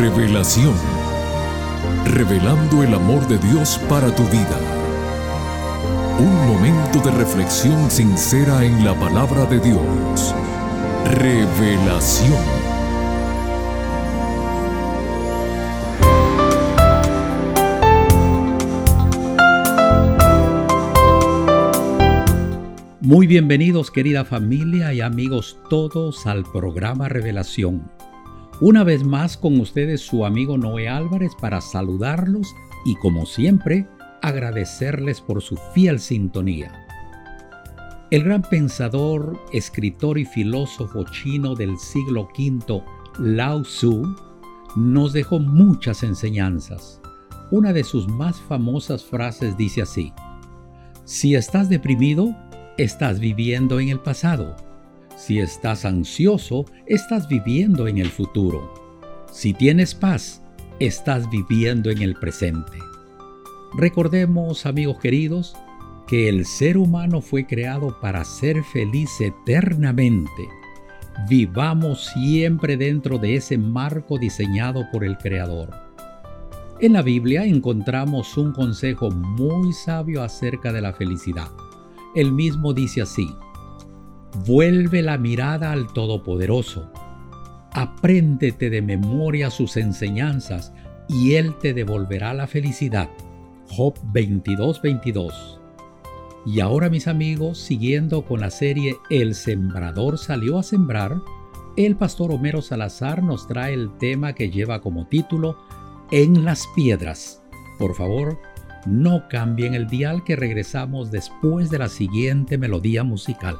Revelación. Revelando el amor de Dios para tu vida. Un momento de reflexión sincera en la palabra de Dios. Revelación. Muy bienvenidos querida familia y amigos todos al programa Revelación. Una vez más con ustedes su amigo Noé Álvarez para saludarlos y como siempre agradecerles por su fiel sintonía. El gran pensador, escritor y filósofo chino del siglo V, Lao Tzu, nos dejó muchas enseñanzas. Una de sus más famosas frases dice así, Si estás deprimido, estás viviendo en el pasado. Si estás ansioso, estás viviendo en el futuro. Si tienes paz, estás viviendo en el presente. Recordemos, amigos queridos, que el ser humano fue creado para ser feliz eternamente. Vivamos siempre dentro de ese marco diseñado por el Creador. En la Biblia encontramos un consejo muy sabio acerca de la felicidad. El mismo dice así, vuelve la mirada al Todopoderoso, apréndete de memoria sus enseñanzas y Él te devolverá la felicidad. Job 22, 22. Y ahora mis amigos, siguiendo con la serie El Sembrador salió a sembrar, el pastor Homero Salazar nos trae el tema que lleva como título En las piedras. Por favor, no cambien el dial que regresamos después de la siguiente melodía musical.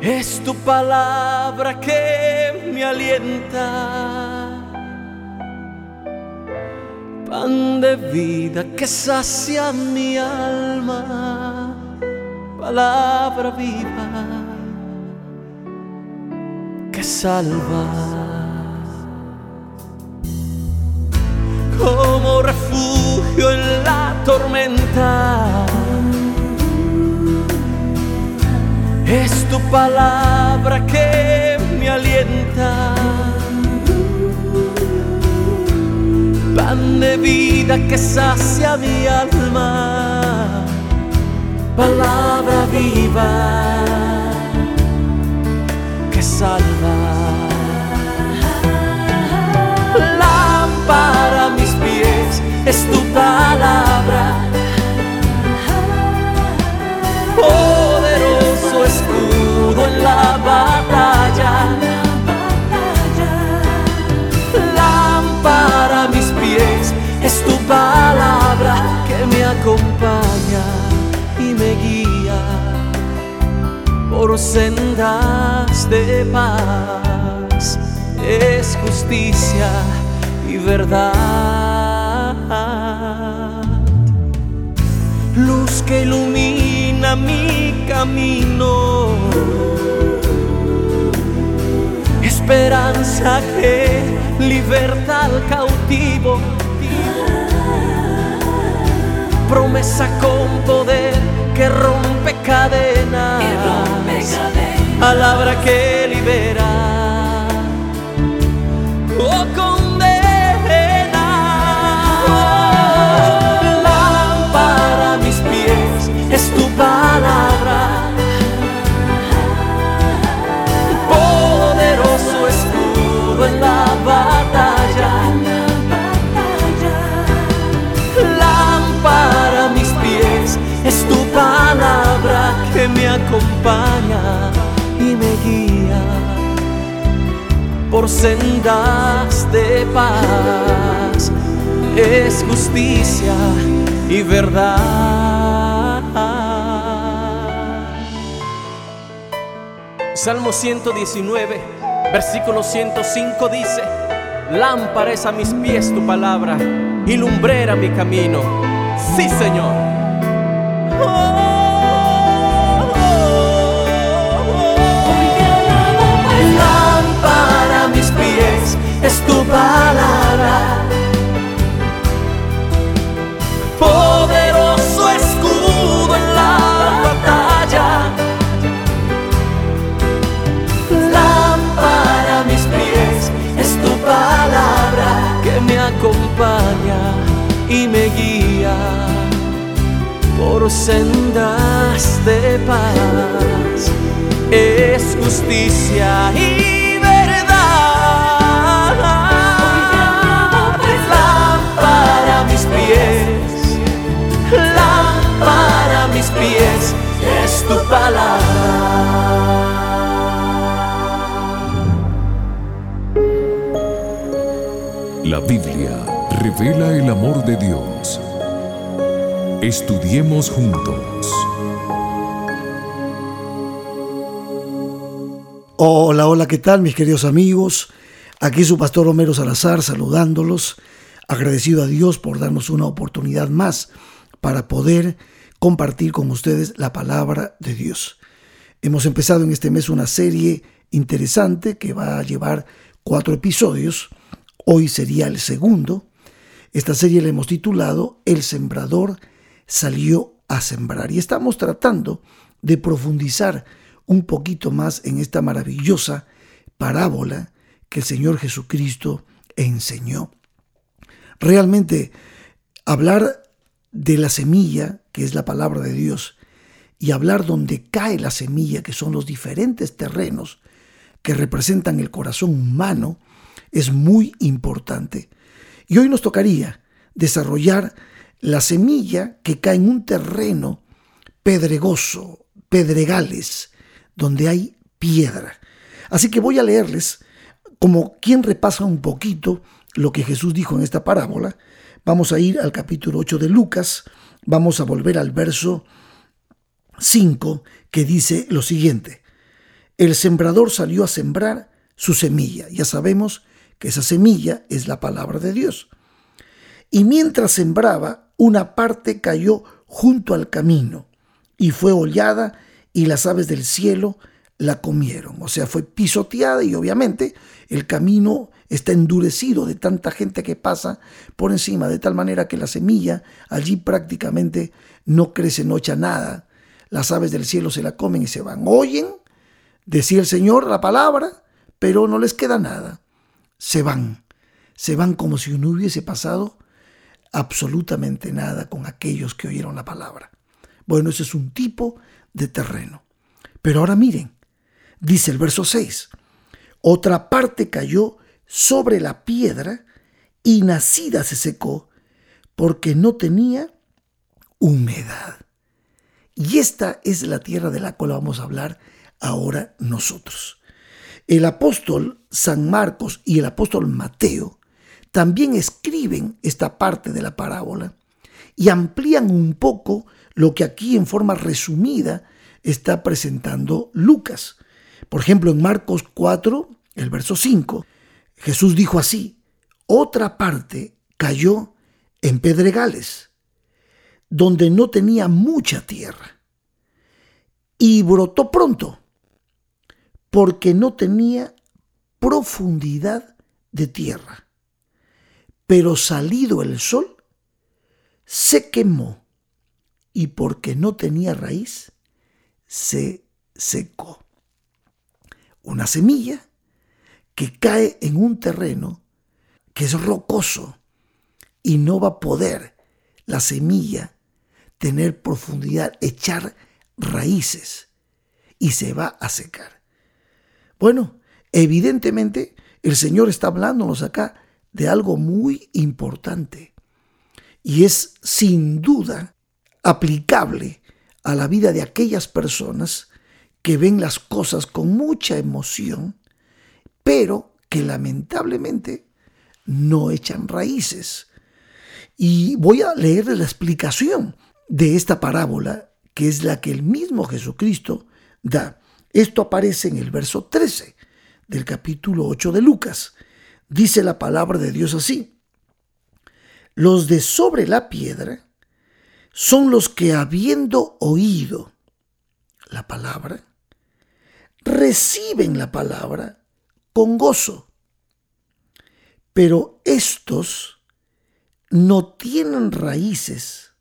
Es tu palabra que me alienta, pan de vida que sacia mi alma, palabra viva que salva. Tu palabra que me alienta. Pan de vida que sacia mi alma. Palabra viva que salva. Lámpara a mis pies es tu palabra. Oh, por sendas de paz. Es justicia y verdad. Luz que ilumina mi camino esperanza que liberta al cautivo. Promesa con poder que rompe cadenas. Palabra que libera. Oh, condena. Lámpara mis pies es tu palabra en la batalla. Lámpara a mis pies es acompaña por sendas de paz. Es justicia y verdad. Salmo 119, versículo 105 dice, Lámpara es a mis pies tu palabra y lumbrera mi camino. Sí, Señor. Lámpara es tu palabra. Poderoso escudo en la batalla. Lámpara a mis pies es tu palabra que me acompaña y me guía por sendas de paz. Es justicia y revela el amor de Dios. Estudiemos juntos. Hola, hola, ¿qué tal mis queridos amigos? Aquí su pastor Romero Salazar saludándolos, agradecido a Dios por darnos una oportunidad más para poder compartir con ustedes la palabra de Dios. Hemos empezado en este mes una serie interesante que va a llevar cuatro episodios. Hoy sería el segundo. Esta serie la hemos titulado El sembrador salió a sembrar y estamos tratando de profundizar un poquito más en esta maravillosa parábola que el Señor Jesucristo enseñó. Realmente hablar de la semilla, que es la palabra de Dios, y hablar donde cae la semilla, que son los diferentes terrenos que representan el corazón humano, es muy importante. Y hoy nos tocaría desarrollar la semilla que cae en un terreno pedregoso, pedregales, donde hay piedra. Así que voy a leerles como quien repasa un poquito lo que Jesús dijo en esta parábola. Vamos a ir al capítulo 8 de Lucas, vamos a volver al verso 5 que dice lo siguiente. El sembrador salió a sembrar su semilla. Ya sabemos que esa semilla es la palabra de Dios. Y mientras sembraba, una parte cayó junto al camino y fue hollada y las aves del cielo la comieron. O sea, fue pisoteada y obviamente el camino está endurecido de tanta gente que pasa por encima, de tal manera que la semilla allí prácticamente no crece, no echa nada. Las aves del cielo se la comen y se van. Oyen, decía el Señor la palabra, pero no les queda nada. Se van, se van como si no hubiese pasado absolutamente nada con aquellos que oyeron la palabra. Bueno, ese es un tipo de terreno. Pero ahora miren, dice el verso 6, otra parte cayó sobre la piedra y nacida se secó porque no tenía humedad. Y esta es la tierra de la cual vamos a hablar ahora nosotros. El apóstol San Marcos y el apóstol Mateo también escriben esta parte de la parábola y amplían un poco lo que aquí en forma resumida está presentando Lucas. Por ejemplo, en Marcos 4, el verso 5, Jesús dijo así, otra parte cayó en pedregales, donde no tenía mucha tierra, y brotó pronto, porque no tenía profundidad de tierra. Pero salido el sol, se quemó, y porque no tenía raíz, se secó. Una semilla que cae en un terreno que es rocoso y no va a poder la semilla tener profundidad, echar raíces y se va a secar. Bueno, evidentemente el Señor está hablándonos acá de algo muy importante y es sin duda aplicable a la vida de aquellas personas que ven las cosas con mucha emoción, pero que lamentablemente no echan raíces. Y voy a leerles la explicación de esta parábola, que es la que el mismo Jesucristo da. Esto aparece en el verso 13 del capítulo 8 de Lucas. Dice la palabra de Dios así. Los de sobre la piedra son los que habiendo oído la palabra, reciben la palabra con gozo. Pero estos no tienen raíces,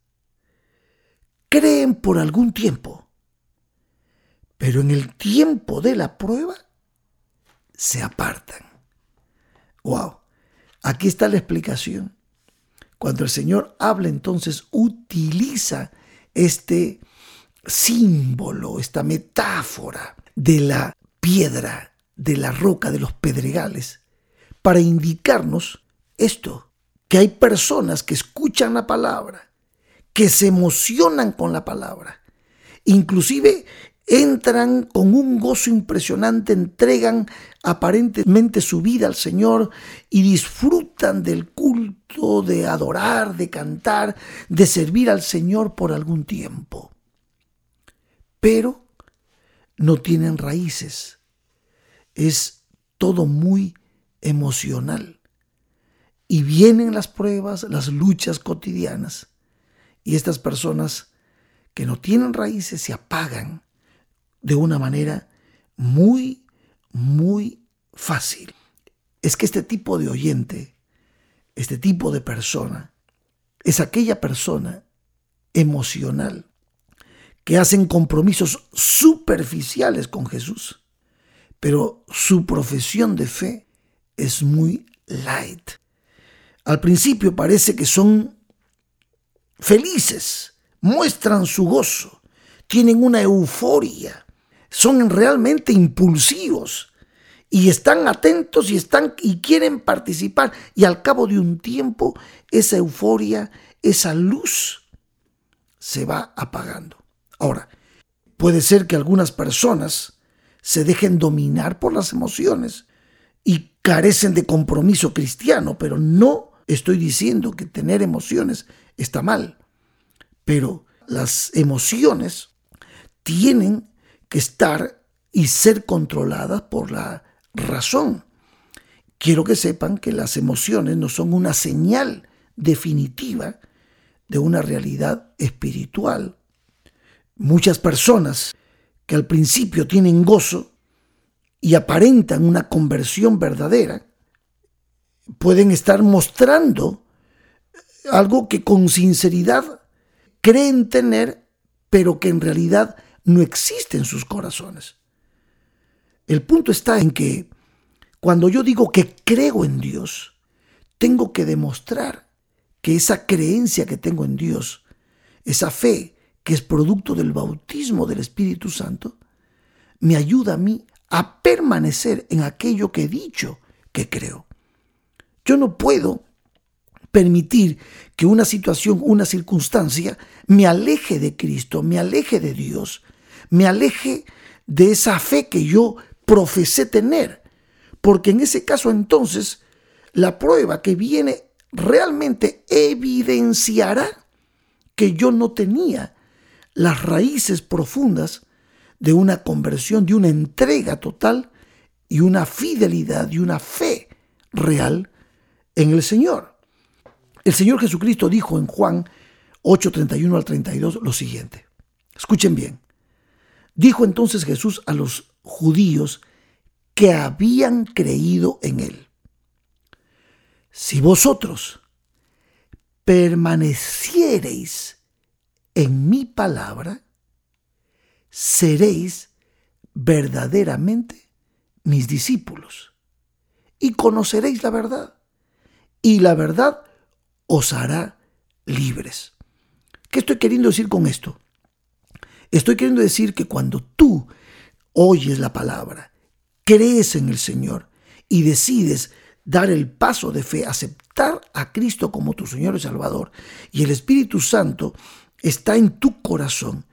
creen por algún tiempo, pero en el tiempo de la prueba se apartan. Wow, aquí está la explicación. Cuando el Señor habla, entonces utiliza este símbolo, esta metáfora de la piedra, de la roca, de los pedregales, para indicarnos esto, que hay personas que escuchan la palabra, que se emocionan con la palabra, inclusive entran con un gozo impresionante, entregan aparentemente su vida al Señor y disfrutan del culto, de adorar, de cantar, de servir al Señor por algún tiempo. Pero no tienen raíces. Es todo muy emocional. Y vienen las pruebas, las luchas cotidianas. Y estas personas que no tienen raíces se apagan de una manera muy, muy fácil. Es que este tipo de oyente, este tipo de persona, es aquella persona emocional que hacen compromisos superficiales con Jesús, pero su profesión de fe es muy light. Al principio parece que son felices, muestran su gozo, tienen una euforia, son realmente impulsivos y están atentos y están y quieren participar y al cabo de un tiempo esa euforia, esa luz se va apagando. Ahora, puede ser que algunas personas se dejen dominar por las emociones y carecen de compromiso cristiano, pero no estoy diciendo que tener emociones está mal, pero las emociones tienen que estar y ser controladas por la razón. Quiero que sepan que las emociones no son una señal definitiva de una realidad espiritual. Muchas personas que al principio tienen gozo y aparentan una conversión verdadera, pueden estar mostrando algo que con sinceridad creen tener, pero que en realidad no existe en sus corazones. El punto está en que cuando yo digo que creo en Dios, tengo que demostrar que esa creencia que tengo en Dios, esa fe que es producto del bautismo del Espíritu Santo, me ayuda a mí a permanecer en aquello que he dicho que creo. Yo no puedo permitir que una situación, una circunstancia me aleje de Cristo, me aleje de Dios, me aleje de esa fe que yo profesé tener. Porque en ese caso entonces la prueba que viene realmente evidenciará que yo no tenía las raíces profundas de una conversión, de una entrega total y una fidelidad y una fe real en el Señor. El Señor Jesucristo dijo en Juan 8:31 al 32 lo siguiente. Escuchen bien. Dijo entonces Jesús a los judíos que habían creído en él. Si vosotros permaneciereis en mi palabra, seréis verdaderamente mis discípulos y conoceréis la verdad y la verdad os hará libres. ¿Qué estoy queriendo decir con esto? Estoy queriendo decir que cuando tú oyes la palabra, crees en el Señor y decides dar el paso de fe, aceptar a Cristo como tu Señor y Salvador, y el Espíritu Santo está en tu corazón,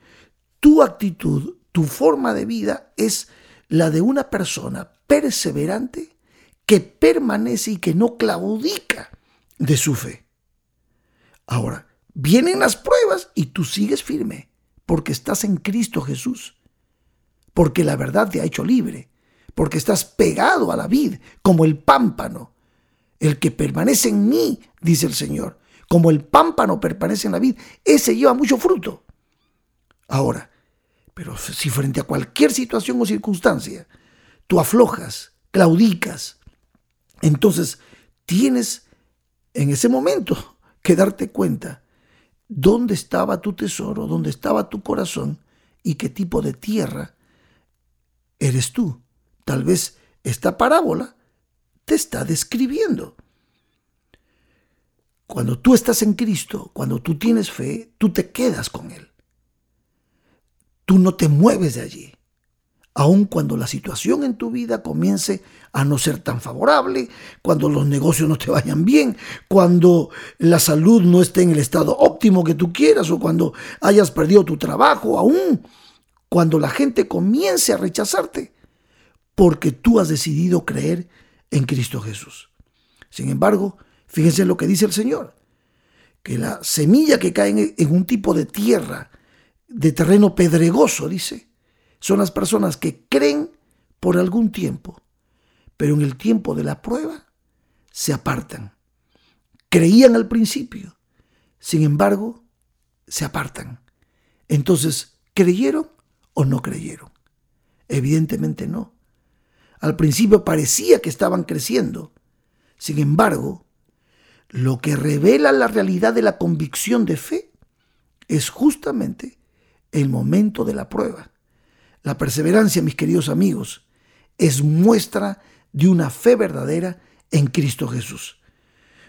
tu actitud, tu forma de vida es la de una persona perseverante que permanece y que no claudica de su fe. Ahora, vienen las pruebas y tú sigues firme porque estás en Cristo Jesús, porque la verdad te ha hecho libre, porque estás pegado a la vid como el pámpano. El que permanece en mí, dice el Señor, como el pámpano permanece en la vid, ese lleva mucho fruto. Ahora, pero si frente a cualquier situación o circunstancia tú aflojas, claudicas, entonces tienes en ese momento que darte cuenta dónde estaba tu tesoro, dónde estaba tu corazón y qué tipo de tierra eres tú. Tal vez esta parábola te está describiendo. Cuando tú estás en Cristo, cuando tú tienes fe, tú te quedas con Él. Tú no te mueves de allí. Aun cuando la situación en tu vida comience a no ser tan favorable, cuando los negocios no te vayan bien, cuando la salud no esté en el estado óptimo que tú quieras o cuando hayas perdido tu trabajo, aún cuando la gente comience a rechazarte, porque tú has decidido creer en Cristo Jesús. Sin embargo, fíjense lo que dice el Señor, que la semilla que cae en un tipo de tierra, de terreno pedregoso, dice, son las personas que creen por algún tiempo, pero en el tiempo de la prueba se apartan. Creían al principio, sin embargo, se apartan. Entonces, ¿creyeron o no creyeron? Evidentemente no. Al principio parecía que estaban creciendo. Sin embargo, lo que revela la realidad de la convicción de fe es justamente el momento de la prueba. La perseverancia, mis queridos amigos, es muestra de una fe verdadera en Cristo Jesús.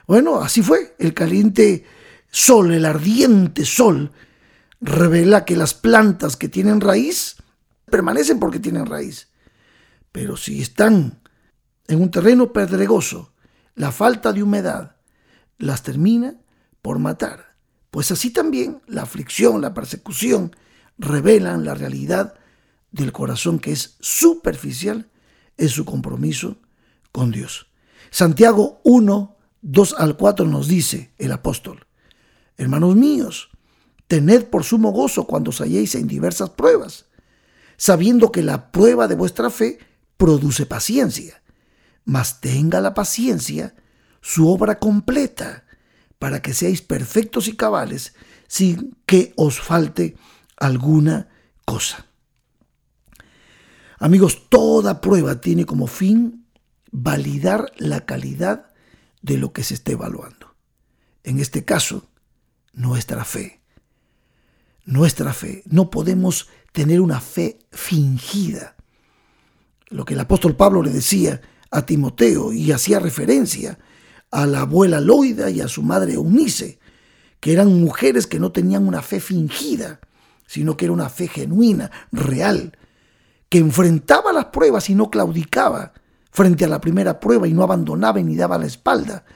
Bueno, así fue. El caliente sol, el ardiente sol, revela que las plantas que tienen raíz permanecen porque tienen raíz. Pero si están en un terreno pedregoso, la falta de humedad las termina por matar. Pues así también la aflicción, la persecución, revelan la realidad del corazón que es superficial en su compromiso con Dios. Santiago 1, 2 al 4 nos dice el apóstol, hermanos míos, tened por sumo gozo cuando os halléis en diversas pruebas, sabiendo que la prueba de vuestra fe produce paciencia, mas tenga la paciencia su obra completa, para que seáis perfectos y cabales, sin que os falte alguna cosa. Amigos, toda prueba tiene como fin validar la calidad de lo que se esté evaluando. En este caso, nuestra fe. Nuestra fe. No podemos tener una fe fingida. Lo que el apóstol Pablo le decía a Timoteo y hacía referencia a la abuela Loida y a su madre Eunice, que eran mujeres que no tenían una fe fingida, sino que era una fe genuina, real, que enfrentaba las pruebas y no claudicaba frente a la primera prueba y no abandonaba ni daba la espalda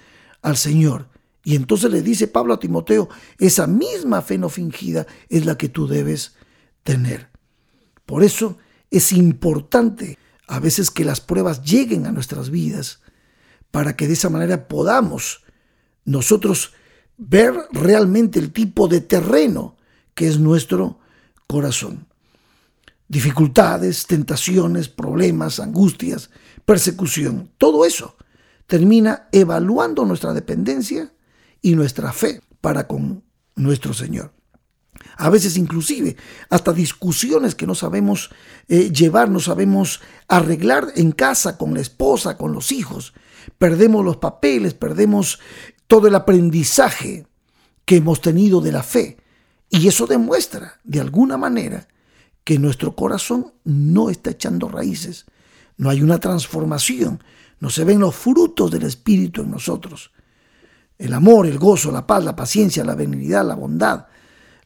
al Señor. Y entonces le dice Pablo a Timoteo, esa misma fe no fingida es la que tú debes tener. Por eso es importante a veces que las pruebas lleguen a nuestras vidas para que de esa manera podamos nosotros ver realmente el tipo de terreno que es nuestro corazón. Dificultades, tentaciones, problemas, angustias, persecución, todo eso termina evaluando nuestra dependencia y nuestra fe para con nuestro Señor. A veces inclusive hasta discusiones que no sabemos eh, llevar, no sabemos arreglar en casa con la esposa, con los hijos. Perdemos los papeles, perdemos todo el aprendizaje que hemos tenido de la fe y eso demuestra, de alguna manera, que nuestro corazón no está echando raíces, no hay una transformación, no se ven los frutos del Espíritu en nosotros. El amor, el gozo, la paz, la paciencia, la benignidad, la bondad,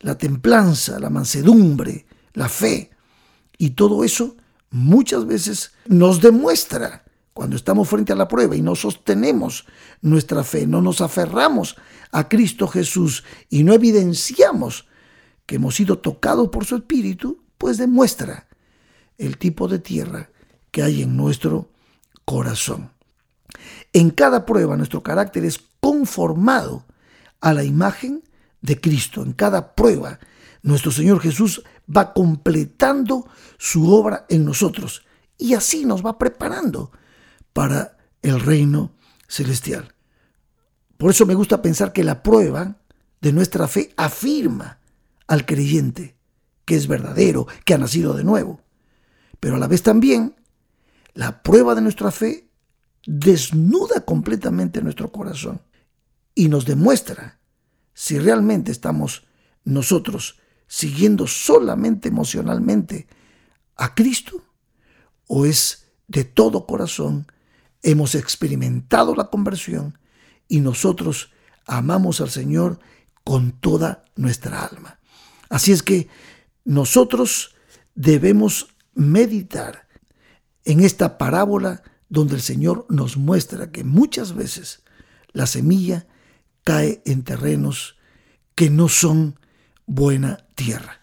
la templanza, la mansedumbre, la fe. Y todo eso muchas veces nos demuestra cuando estamos frente a la prueba y no sostenemos nuestra fe, no nos aferramos a Cristo Jesús y no evidenciamos que hemos sido tocados por su Espíritu, pues demuestra el tipo de tierra que hay en nuestro corazón. En cada prueba nuestro carácter es conformado a la imagen de Cristo. En cada prueba nuestro Señor Jesús va completando su obra en nosotros y así nos va preparando para el reino celestial. Por eso me gusta pensar que la prueba de nuestra fe afirma al creyente que es verdadero, que ha nacido de nuevo. Pero a la vez también la prueba de nuestra fe desnuda completamente nuestro corazón y nos demuestra si realmente estamos nosotros siguiendo solamente emocionalmente a Cristo o es de todo corazón hemos experimentado la conversión y nosotros amamos al Señor con toda nuestra alma. Así es que nosotros debemos meditar en esta parábola donde el Señor nos muestra que muchas veces la semilla cae en terrenos que no son buena tierra.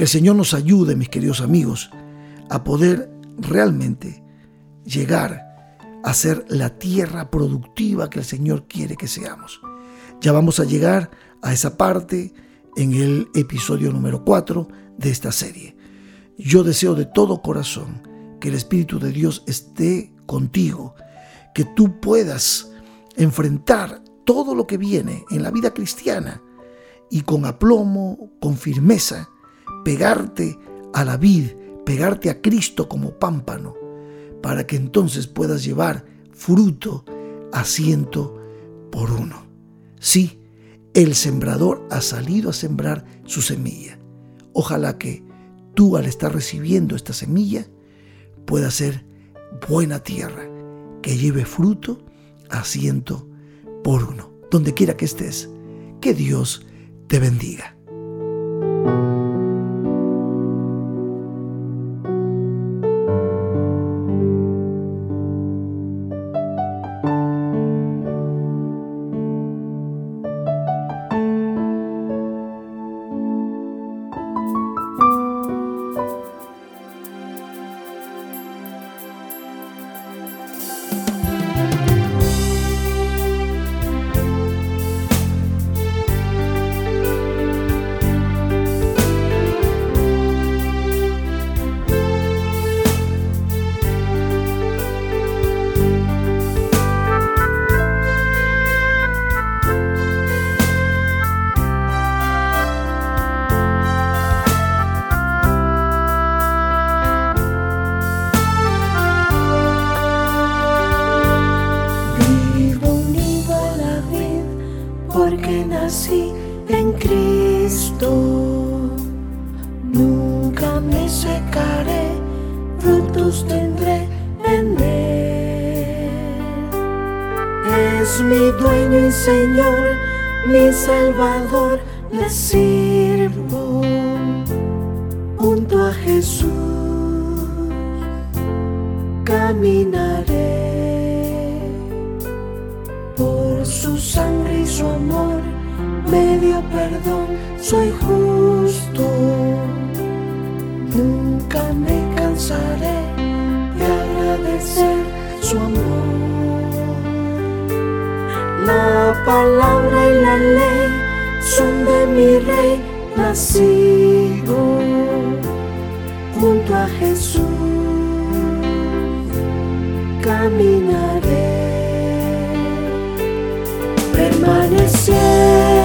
Que el Señor nos ayude, mis queridos amigos, a poder realmente llegar a ser la tierra productiva que el Señor quiere que seamos. Ya vamos a llegar a esa parte en el episodio número 4 de esta serie. Yo deseo de todo corazón que el Espíritu de Dios esté contigo, que tú puedas enfrentar todo lo que viene en la vida cristiana y con aplomo, con firmeza, pegarte a la vid, pegarte a Cristo como pámpano, para que entonces puedas llevar fruto a ciento por uno. Sí, el sembrador ha salido a sembrar su semilla. Ojalá que tú al estar recibiendo esta semilla pueda ser buena tierra, que lleve fruto a ciento por uno. Donde quiera que estés, que Dios te bendiga. Mi dueño y Señor, mi Salvador, le sirvo junto a Jesús. Caminaré por su sangre y su amor, me dio perdón, soy justo. Nunca me cansaré de agradecer su amor. La palabra y la ley son de mi rey nacido junto a Jesús. Caminaré permaneciendo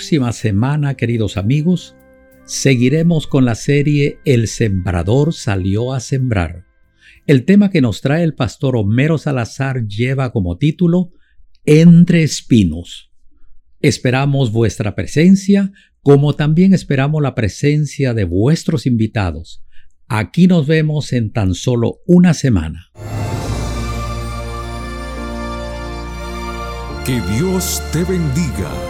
próxima semana, queridos amigos, seguiremos con la serie El sembrador salió a sembrar. El tema que nos trae el pastor Homero Salazar lleva como título Entre espinos. Esperamos vuestra presencia, como también esperamos la presencia de vuestros invitados. Aquí nos vemos en tan solo una semana. Que Dios te bendiga.